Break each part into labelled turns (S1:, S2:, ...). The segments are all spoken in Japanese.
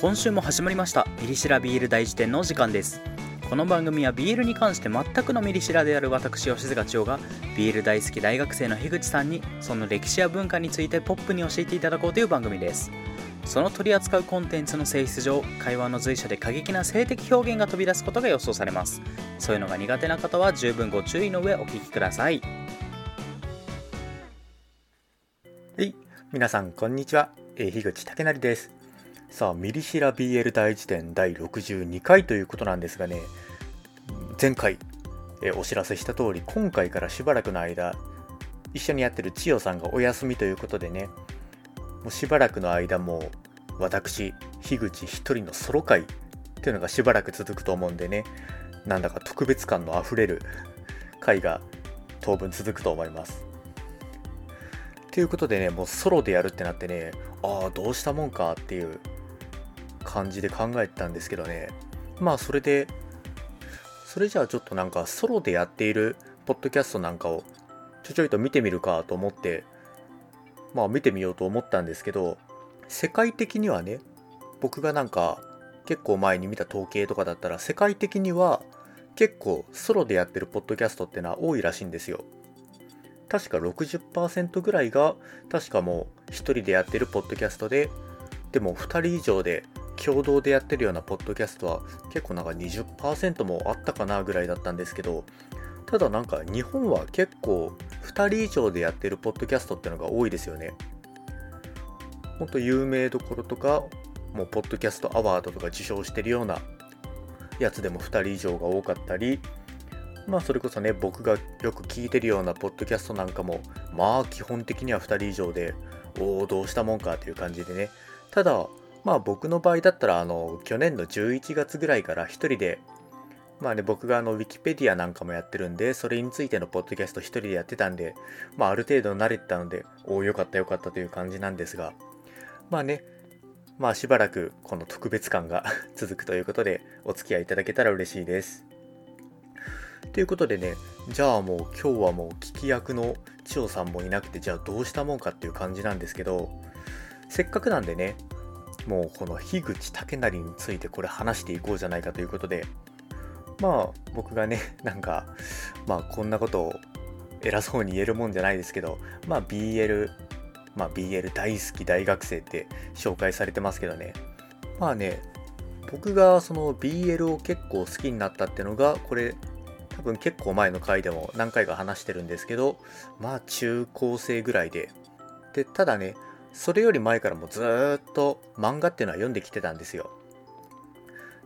S1: 今週も始まりました。ミリシラビール大辞典の時間です。この番組はビールに関して全くのミリシラである私吉塚千代がビール大好き大学生の樋口さんにその歴史や文化についてポップに教えていただこうという番組です。その取り扱うコンテンツの性質上会話の随所で過激な性的表現が飛び出すことが予想されます。そういうのが苦手な方は十分ご注意の上お聞きください。
S2: はい皆さんこんにちは、えー、樋口武成です。さあミリシラ BL 大辞典第62回ということなんですがね前回、え、お知らせした通り今回からしばらくの間一緒にやってる千代さんがお休みということでねもうしばらくの間も私樋口一人のソロ会っていうのがしばらく続くと思うんでねなんだか特別感のあふれる回が当分続くと思います。ということでねもうソロでやるってなってねああどうしたもんかっていう感じで考えてたんですけどねまあそれでそれじゃあちょっとなんかソロでやっているポッドキャストなんかをちょちょいと見てみるかと思ってまあ見てみようと思ったんですけど世界的にはね僕がなんか結構前に見た統計とかだったら世界的には結構ソロでやってるポッドキャストってのは多いらしいんですよ。確か60%ぐらいが確かもう1人でやってるポッドキャストででも2人以上で共同でやってるようなポッドキャストは結構なんか20%もあったかなぐらいだったんですけどただなんか日本は結構2人以上でやってるポッドキャストってのが多いですよね。ほんと有名どころとか、もうポッドキャストアワードとか受賞してるようなやつでも2人以上が多かったり、まあそれこそね、僕がよく聞いてるようなポッドキャストなんかも、まあ基本的には2人以上で、おお、どうしたもんかという感じでね。ただ、まあ僕の場合だったら、あの、去年の11月ぐらいから1人でまあね、僕があの、ウィキペディアなんかもやってるんで、それについてのポッドキャスト一人でやってたんで、まあある程度慣れてたので、おお、よかったよかったという感じなんですが、まあね、まあしばらくこの特別感が 続くということで、お付き合いいただけたら嬉しいです。ということでね、じゃあもう今日はもう聞き役の千代さんもいなくて、じゃあどうしたもんかっていう感じなんですけど、せっかくなんでね、もうこの樋口武成についてこれ話していこうじゃないかということで、まあ僕がね なんかまあこんなことを偉そうに言えるもんじゃないですけどまあ BL まあ BL 大好き大学生って紹介されてますけどね。まあね僕がその BL を結構好きになったってのがこれ多分結構前の回でも何回か話してるんですけどまあ中高生ぐらいで。でただねそれより前からもずっと漫画っていうのは読んできてたんですよ。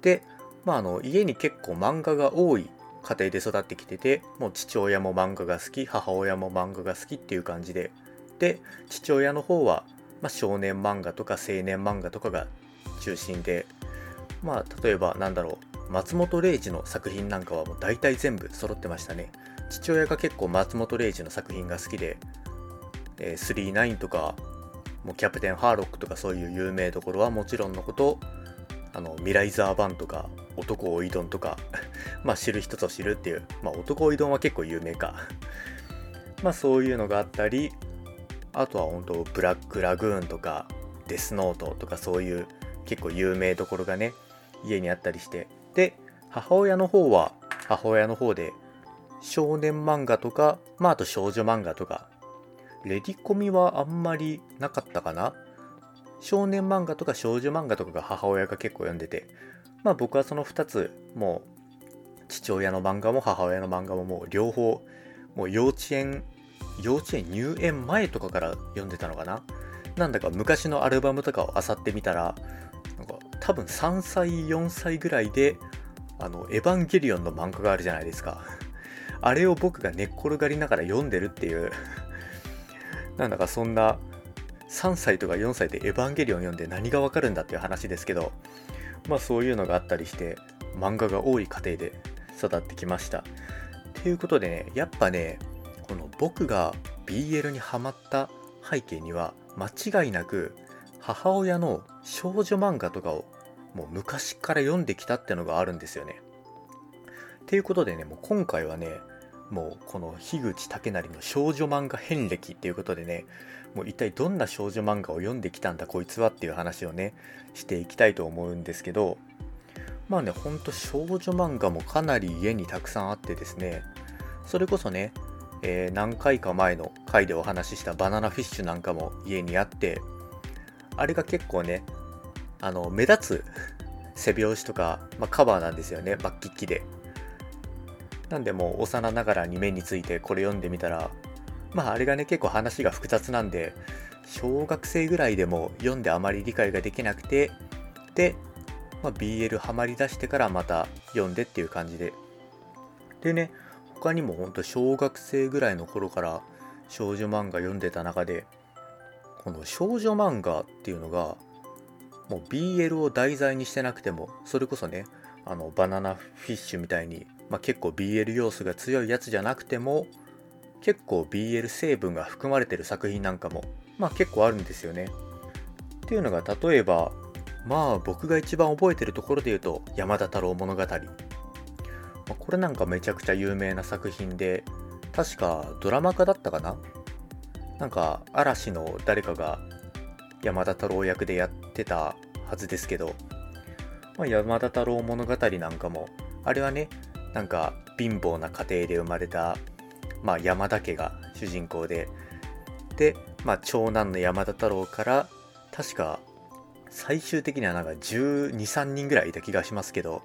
S2: でまあ、あの家に結構漫画が多い家庭で育ってきててもう父親も漫画が好き母親も漫画が好きっていう感じで。で父親の方は、まあ、少年漫画とか青年漫画とかが中心でまあ例えばなんだろう松本零士の作品なんかはもう大体全部揃ってましたね。父親が結構松本零士の作品が好きで「えー、39」とかもうキャプテンハーロックとかそういう有名どころはもちろんのことあのミライザー版とか男おいどんとか まあ知る人ぞ知るっていう、まあ男おいどんは結構有名か まあそういうのがあったり、あとは本当ブラックラグーンとかデスノートとかそういう結構有名どころがね、家にあったりして。で、母親の方は母親の方で少年漫画とか、まああと少女漫画とか、レディコミはあんまりなかったかな？少年漫画とか少女漫画とかが母親が結構読んでて、まあ僕はその2つ、もう父親の漫画も母親の漫画ももう両方、もう幼稚園、幼稚園入園前とかから読んでたのかな？なんだか昔のアルバムとかを漁ってみたら、なんか多分3歳、4歳ぐらいで、あの、エヴァンゲリオンの漫画があるじゃないですか。あれを僕が寝っ転がりながら読んでるっていう。なんだかそんな3歳とか4歳でエヴァンゲリオン読んで何がわかるんだっていう話ですけど、まあそういうのがあったりして漫画が多い家庭で育ってきました。ということでねやっぱねこの僕が BL にハマった背景には間違いなく母親の少女漫画とかをもう昔から読んできたってのがあるんですよね。っていうことでねもう今回はねもうこの樋口武成の少女漫画遍歴っていうことでねもう一体どんな少女漫画を読んできたんだこいつはっていう話をねしていきたいと思うんですけどまあねほんと少女漫画もかなり家にたくさんあってですねそれこそね、えー、何回か前の回でお話ししたバナナフィッシュなんかも家にあってあれが結構ねあの目立つ背拍子とか、まあ、カバーなんですよねバッキッキで。なんでも幼ながらに目についてこれ読んでみたらまああれがね結構話が複雑なんで小学生ぐらいでも読んであまり理解ができなくてで、まあ、BL ハマりだしてからまた読んでっていう感じで。でね他にもほんと小学生ぐらいの頃から少女漫画読んでた中でこの少女漫画っていうのがもう BL を題材にしてなくてもそれこそねあのバナナフィッシュみたいに、まあ、結構 BL 要素が強いやつじゃなくても結構 BL 成分が含まれてる作品なんかもまあ結構あるんですよね。っていうのが例えばまあ僕が一番覚えてるところで言うと山田太郎物語。まあ、これなんかめちゃくちゃ有名な作品で確かドラマ化だったかな？なんか嵐の誰かが山田太郎役でやってたはずですけど、まあ、山田太郎物語なんかもあれはねなんか貧乏な家庭で生まれた、まあ、山田家が主人公でで、まあ、長男の山田太郎から確か最終的にはなんか1 2 3人ぐらいいた気がしますけど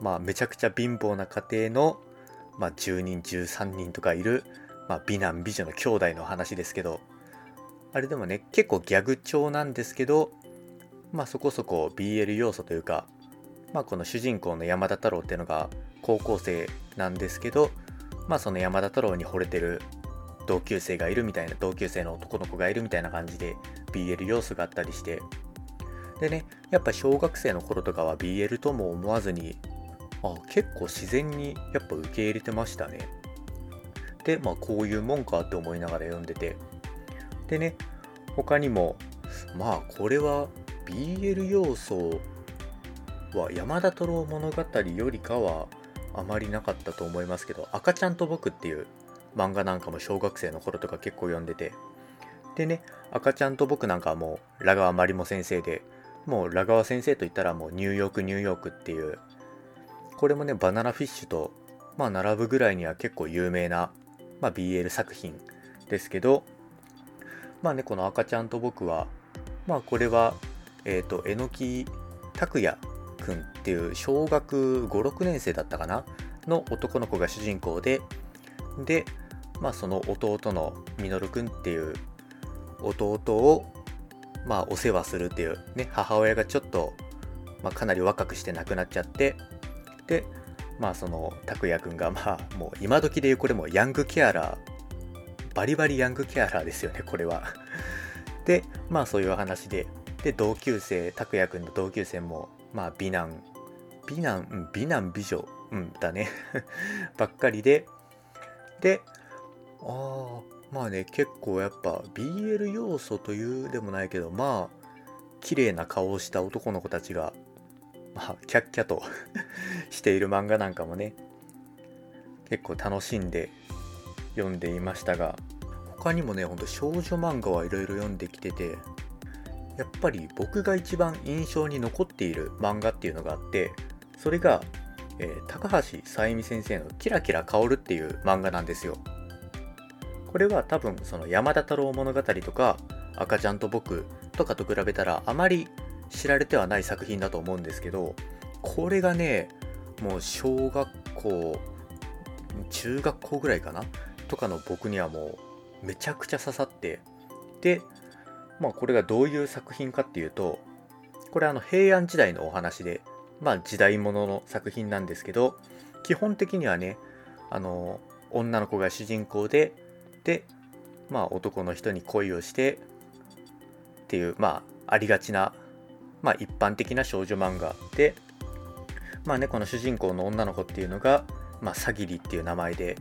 S2: まあめちゃくちゃ貧乏な家庭の、まあ、10人13人とかいる、まあ、美男美女の兄弟の話ですけどあれでもね結構ギャグ調なんですけどまあそこそこ BL 要素というかまあこの主人公の山田太郎っていうのが高校生なんですけどまあその山田太郎に惚れてる同級生がいるみたいな同級生の男の子がいるみたいな感じで BL 要素があったりしてでねやっぱ小学生の頃とかは BL とも思わずにあ結構自然にやっぱ受け入れてましたね。でまあこういうもんかって思いながら読んでてでね他にもまあこれは BL 要素は山田太郎物語よりかはあまりなかったと思いますけど「赤ちゃんと僕」っていう漫画なんかも小学生の頃とか結構読んでて。でね赤ちゃんと僕なんかはもうラガワマリモ先生でもうラガワ先生といったらもうニューヨークニューヨークっていうこれもねバナナフィッシュとまあ並ぶぐらいには結構有名な、まあ、BL 作品ですけどまあね、この赤ちゃんと僕は、まあこれは、えっ、ー、と、えのき拓也くんっていう小学5、6年生だったかなの男の子が主人公で、で、まあその弟のみのるくんっていう弟を、まあお世話するっていうね、母親がちょっと、まあかなり若くして亡くなっちゃって、で、まあその拓也くんがまあもう今時でいうこれもヤングケアラーバリバリヤングケアラーですよね、これは。で、まあそういう話で、で、同級生、拓也くんの同級生も、まあ美男、美男、うん、美男美女、うん、だね。ばっかりで、で、ああ、まあね、結構やっぱ BL 要素というでもないけど、まあ、綺麗な顔をした男の子たちが、まあ、キャッキャと している漫画なんかもね、結構楽しんで読んでいましたが他にもねほんと少女漫画はいろいろ読んできててやっぱり僕が一番印象に残っている漫画っていうのがあってそれが、えー、高橋さゆみ先生の「キラキラ香る」っていう漫画なんですよ。これは多分その山田太郎物語とか赤ちゃんと僕とかと比べたらあまり知られてはない作品だと思うんですけどこれがねもう小学校中学校ぐらいかな？とかの僕にはもうめちゃくちゃ刺さってでまあこれがどういう作品かっていうとこれあの平安時代のお話でまあ時代物のの作品なんですけど基本的にはねあの女の子が主人公ででまあ男の人に恋をしてっていうまあありがちなまあ一般的な少女漫画でまあねこの主人公の女の子っていうのがまあ、サギリっていう名前で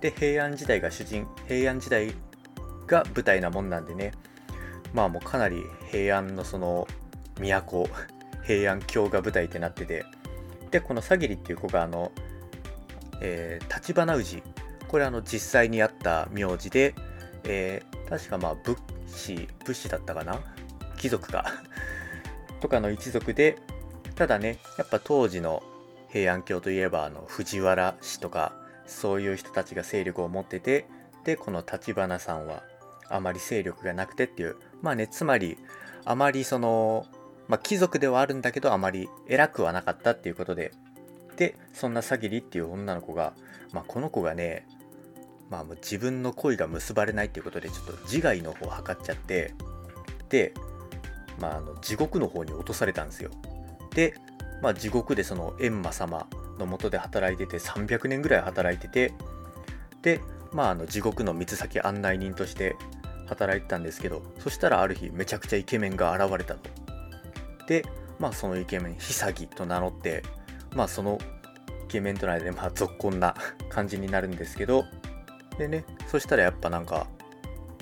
S2: で平安時代が主人平安時代が舞台なもんなんでねまあもうかなり平安のその都平安京が舞台ってなっててでこのサギリっていう子があのえー、立花氏。これあの実際にあった名字で、えー、確かまあ武士武士だったかな？貴族か とかの一族でただねやっぱ当時の平安京といえばあの藤原氏とかそういう人たちが勢力を持っててでこの立花さんはあまり勢力がなくてっていうまあねつまりあまりその、まあ、貴族ではあるんだけどあまり偉くはなかったっていうことで。でそんなさぎりっていう女の子が、まあ、この子がねまあ、もう自分の恋が結ばれないっていうことでちょっと自害の方を図っちゃってで、まあ、あの地獄の方に落とされたんですよ。で、まあ、地獄でその閻魔様のもとで働いてて300年ぐらい働いててで、まあ、あの地獄の水先案内人として働いてたんですけどそしたらある日めちゃくちゃイケメンが現れたと。でまあそのイケメン潔と名乗ってまあそのイケメンとの間でまあ続婚な感じになるんですけどでねそしたらやっぱなんか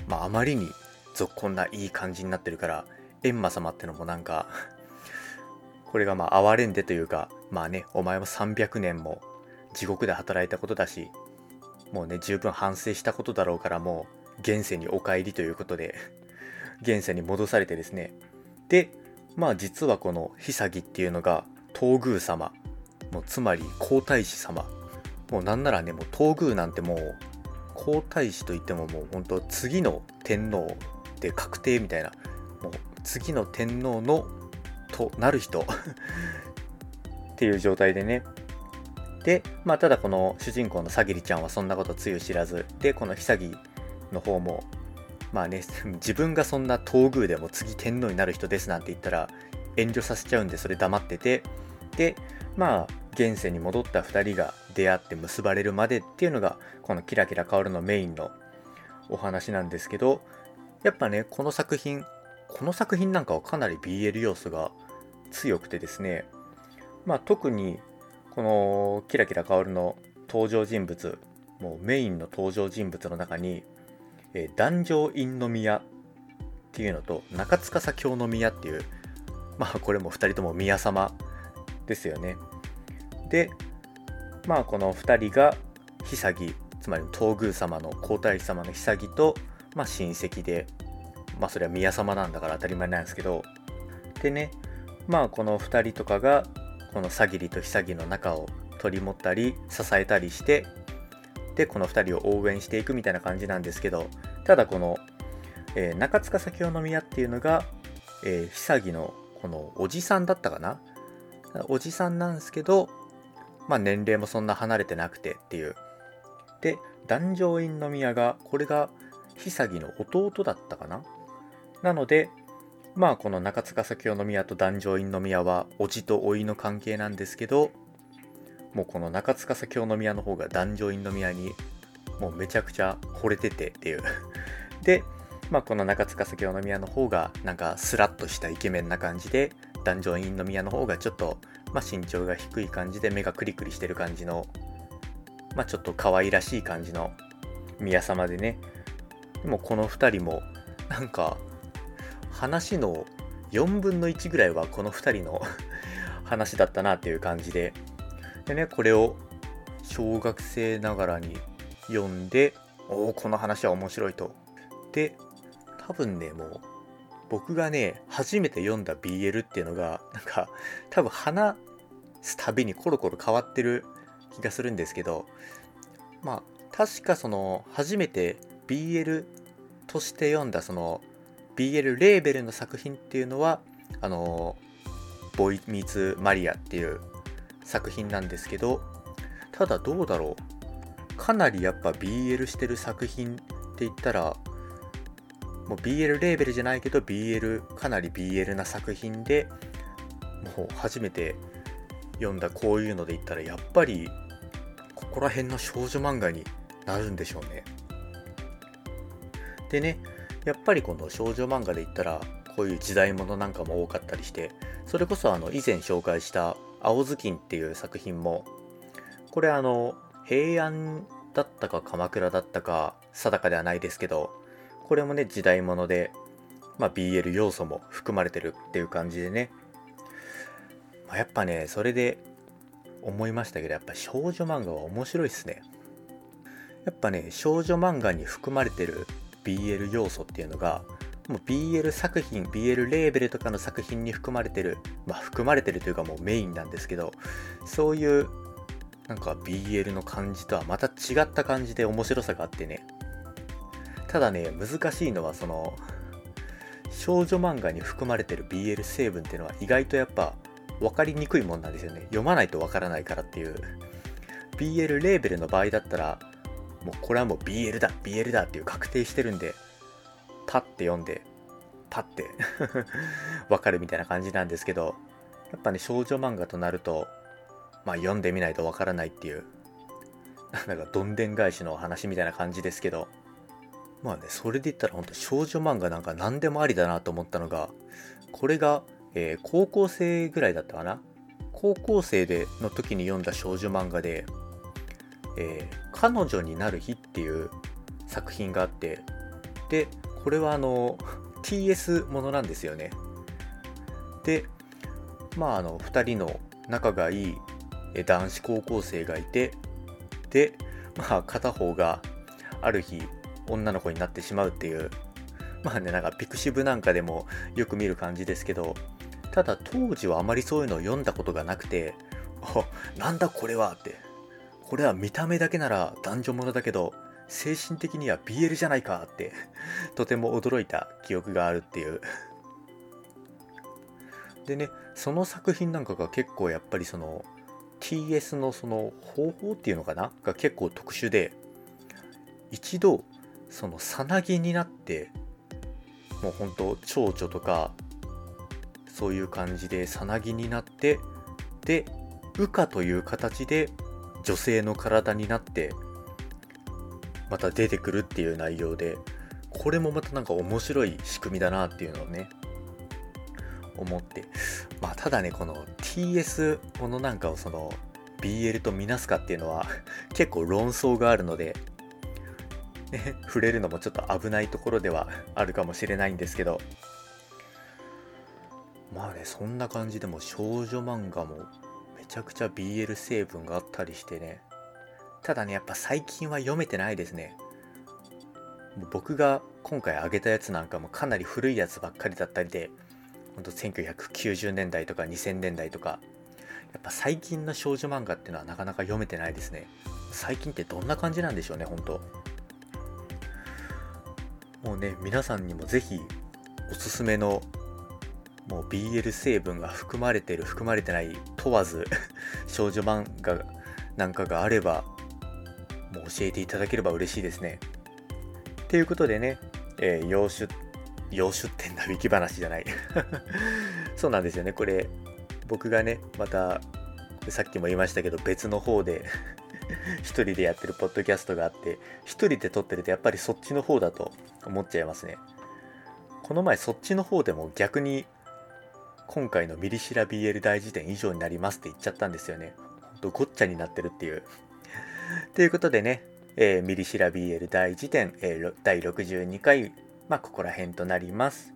S2: まああまりに続婚ないい感じになってるから閻魔様ってのもなんかこれがまあ哀れんでというかまあねお前も300年も地獄で働いたことだしもうね十分反省したことだろうからもう現世にお帰りということで現世に戻されてですね。でまあ実はこの妃っていうのが東宮様。もうつまり皇太子様。もうなんならねもう東宮なんてもう皇太子といってももう本当次の天皇で確定みたいな。もう次の天皇のとなる人。っていう状態でね。でまあただこの主人公のさぎりちゃんはそんなことつゆ知らず。でこの妃の方もまあね 自分がそんな東宮でも次天皇になる人ですなんて言ったら遠慮させちゃうんでそれ黙っててでまあ現世に戻った2人が出会って結ばれるまでっていうのがこの「キラキラ変わる」のメインのお話なんですけどやっぱねこの作品この作品なんかはかなり BL 要素が強くてですねまあ特にこの「キラキラ変わる」の登場人物もうメインの登場人物の中にえー、壇上院宮っていうのと中司京宮っていうまあこれも2人とも宮様ですよね。でまあこの2人が妃つまり東宮様の皇太子様の妃と、まあ、親戚でまあそれは宮様なんだから当たり前なんですけどでねまあこの2人とかがこのさぎりと妃の仲を取り持ったり支えたりしてでこの2人を応援していくみたいな感じなんですけどただこの、えー、中塚先ほ宮っていうのが、えー、久木のこのおじさんだったかな？おじさんなんですけど、まあ、年齢もそんな離れてなくてっていう。で壇上院宮がこれが久木の弟だったかな？なのでまあこの中塚先ほ宮と壇上院宮は叔父と甥の関係なんですけどもうこの中塚京宮の方が壇上院宮にもうめちゃくちゃ惚れててっていう。で、まあ、この中塚京宮の方がなんかスラッとしたイケメンな感じで壇上院宮の方がちょっと、まあ、身長が低い感じで目がクリクリしてる感じの、まあ、ちょっと可愛らしい感じの宮様でね。でもこの2人もなんか話の4分の1ぐらいはこの2人の 話だったなっていう感じで。でね、これを小学生ながらに読んで、おお、この話は面白いと。で、多分ね、もう、僕がね、初めて読んだ BL っていうのが、なんか、多分話すたびにコロコロ変わってる気がするんですけど、まあ、確かその、初めて BL として読んだ、その、BL レーベルの作品っていうのは、あの、ボイ・ミツ・マリアっていう作品なんですけどただどうだろう。かなりやっぱ BL してる作品って言ったらもう BL レーベルじゃないけど BL かなり BL な作品でもう初めて読んだこういうので言ったらやっぱりここら辺の少女漫画になるんでしょうね。でねやっぱりこの少女漫画で言ったらこういう時代物なんかも多かったりしてそれこそあの以前紹介した青ずきんっていう作品も、これあの、平安だったか鎌倉だったか定かではないですけど、これもね、時代物で、まあ、BL 要素も含まれてるっていう感じでね、まあ、やっぱね、それで思いましたけどやっぱ少女漫画は面白いっすね。やっぱね少女漫画に含まれてる BL 要素っていうのがも BL 作品 BL レーベルとかの作品に含まれてるまあ含まれてるというかもうメインなんですけどそういうなんか BL の感じとはまた違った感じで面白さがあってね。ただね難しいのはその少女漫画に含まれてる BL 成分っていうのは意外とやっぱ分かりにくいもんなんですよね。読まないと分からないからっていう。BL レーベルの場合だったらもうこれはもう BL だ BL だっていう確定してるんでパッて読んでパッて分かるみたいな感じなんですけどやっぱね少女漫画となるとまあ読んでみないと分からないっていう なんかどんでん返しの話みたいな感じですけどまあねそれで言ったら本当少女漫画なんか何でもありだなと思ったのがこれが、えー、高校生ぐらいだったかな？高校生での時に読んだ少女漫画で「えー、彼女になる日」っていう作品があってでこれはあの TS ものなんですよね。でまああの2人の仲がいい男子高校生がいてでまあ片方がある日女の子になってしまうっていうまあねなんかピクシブなんかでもよく見る感じですけどただ当時はあまりそういうのを読んだことがなくて あなんだこれはって。これは見た目だけなら男女ものだけど精神的には BL じゃないかって とても驚いた記憶があるっていう。でねその作品なんかが結構やっぱりその TS のその方法っていうのかな？が結構特殊で一度そのさなぎになってもうほんと蝶々とかそういう感じでさなぎになってで羽化という形で女性の体になってまた出てくるっていう内容でこれもまたなんか面白い仕組みだなっていうのをね思って。まあただねこの TS ものなんかをその BL とみなすかっていうのは 結構論争があるのでね、触れるのもちょっと危ないところではあるかもしれないんですけど。まあねそんな感じでも少女漫画もめちゃくちゃ BL 成分があったりしてねただねやっぱ最近は読めてないですね。僕が今回挙げたやつなんかもかなり古いやつばっかりだったりでほんと1990年代とか2000年代とかやっぱ最近の少女漫画っていうのはなかなか読めてないですね。最近ってどんな感じなんでしょうね本当もうね皆さんにも是非おすすめのもう BL 成分が含まれてる含まれてない問わず 少女漫画なんかがあればもう教えていただければ嬉しいですね。ということでね、えー、洋出洋出店なウィキ話じゃない。そうなんですよね。これ僕がねまたさっきも言いましたけど別の方で 一人でやってるポッドキャストがあって一人で撮ってるとやっぱりそっちの方だと思っちゃいますね。この前そっちの方でも逆に今回のミリシラ BL 大辞典以上になりますって言っちゃったんですよね。ほんとごっちゃになってるっていう。ということでね、えー、ミリシラ BL 大辞典、えー、第62回まあここら辺となります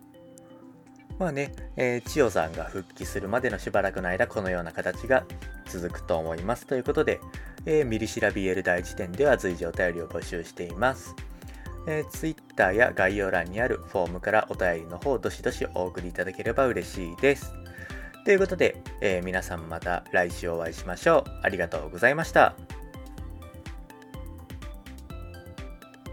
S2: まあね、えー、千代さんが復帰するまでのしばらくの間このような形が続くと思いますということでえー、ミリシラ BL 大辞典では随時お便りを募集しています。えー、Twitter や概要欄にあるフォームからお便りの方どしどしお送りいただければ嬉しいです。ということで、えー、皆さんまた来週お会いしましょう。ありがとうございました。